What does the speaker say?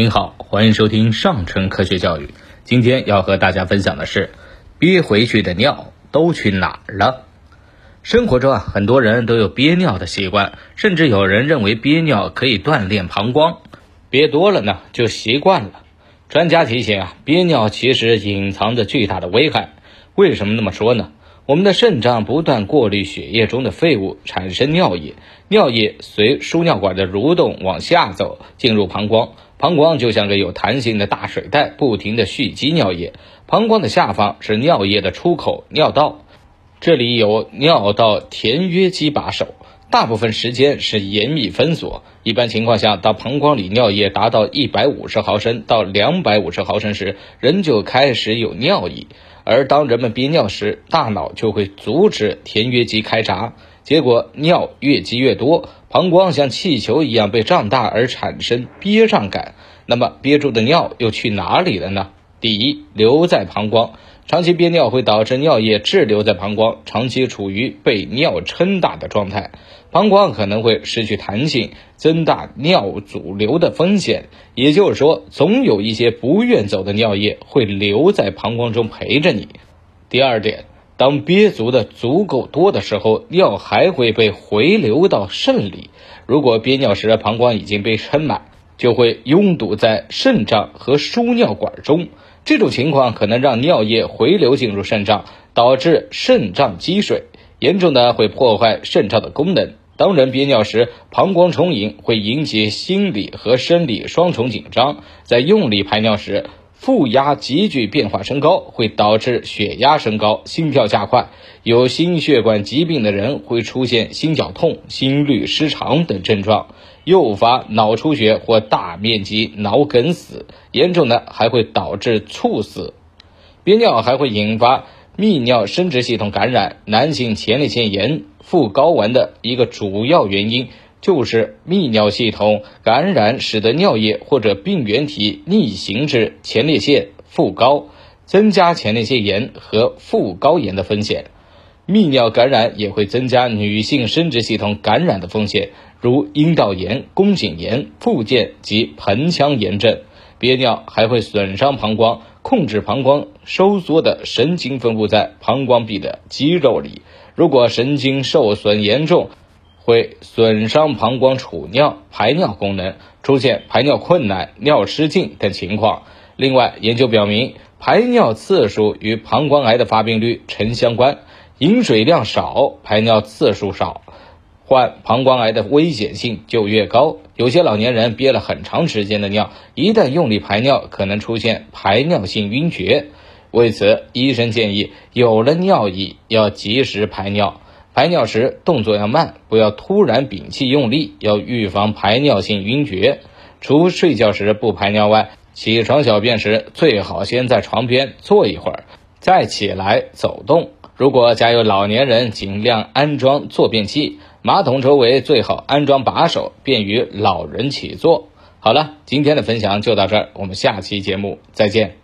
您好，欢迎收听上乘科学教育。今天要和大家分享的是，憋回去的尿都去哪儿了？生活中啊，很多人都有憋尿的习惯，甚至有人认为憋尿可以锻炼膀胱，憋多了呢就习惯了。专家提醒啊，憋尿其实隐藏着巨大的危害。为什么那么说呢？我们的肾脏不断过滤血液中的废物，产生尿液，尿液随输尿管的蠕动往下走，进入膀胱。膀胱就像个有弹性的大水袋，不停地蓄积尿液。膀胱的下方是尿液的出口尿道，这里有尿道填约肌把守，大部分时间是严密封锁。一般情况下，当膀胱里尿液达到一百五十毫升到两百五十毫升时，人就开始有尿意。而当人们憋尿时，大脑就会阻止填约肌开闸，结果尿越积越多。膀胱像气球一样被胀大，而产生憋胀感。那么憋住的尿又去哪里了呢？第一，留在膀胱。长期憋尿会导致尿液滞留在膀胱，长期处于被尿撑大的状态，膀胱可能会失去弹性，增大尿阻留的风险。也就是说，总有一些不愿走的尿液会留在膀胱中陪着你。第二点。当憋足的足够多的时候，尿还会被回流到肾里。如果憋尿时膀胱已经被撑满，就会拥堵在肾脏和输尿管中。这种情况可能让尿液回流进入肾脏，导致肾脏积水，严重的会破坏肾脏的功能。当人憋尿时，膀胱充盈会引起心理和生理双重紧张，在用力排尿时。负压急剧变化升高，会导致血压升高、心跳加快。有心血管疾病的人会出现心绞痛、心律失常等症状，诱发脑出血或大面积脑梗死，严重的还会导致猝死。憋尿还会引发泌尿生殖系统感染，男性前列腺炎、副睾丸的一个主要原因。就是泌尿系统感染，使得尿液或者病原体逆行至前列腺、副睾，增加前列腺炎和副睾炎的风险。泌尿感染也会增加女性生殖系统感染的风险，如阴道炎、宫颈炎、附件及盆腔炎症。憋尿还会损伤膀胱，控制膀胱收缩的神经分布在膀胱壁的肌肉里。如果神经受损严重，会损伤膀胱储尿、排尿功能，出现排尿困难、尿失禁等情况。另外，研究表明，排尿次数与膀胱癌的发病率呈相关。饮水量少、排尿次数少，患膀胱癌的危险性就越高。有些老年人憋了很长时间的尿，一旦用力排尿，可能出现排尿性晕厥。为此，医生建议有了尿意要及时排尿。排尿时动作要慢，不要突然屏气用力，要预防排尿性晕厥。除睡觉时不排尿外，起床小便时最好先在床边坐一会儿，再起来走动。如果家有老年人，尽量安装坐便器，马桶周围最好安装把手，便于老人起坐。好了，今天的分享就到这儿，我们下期节目再见。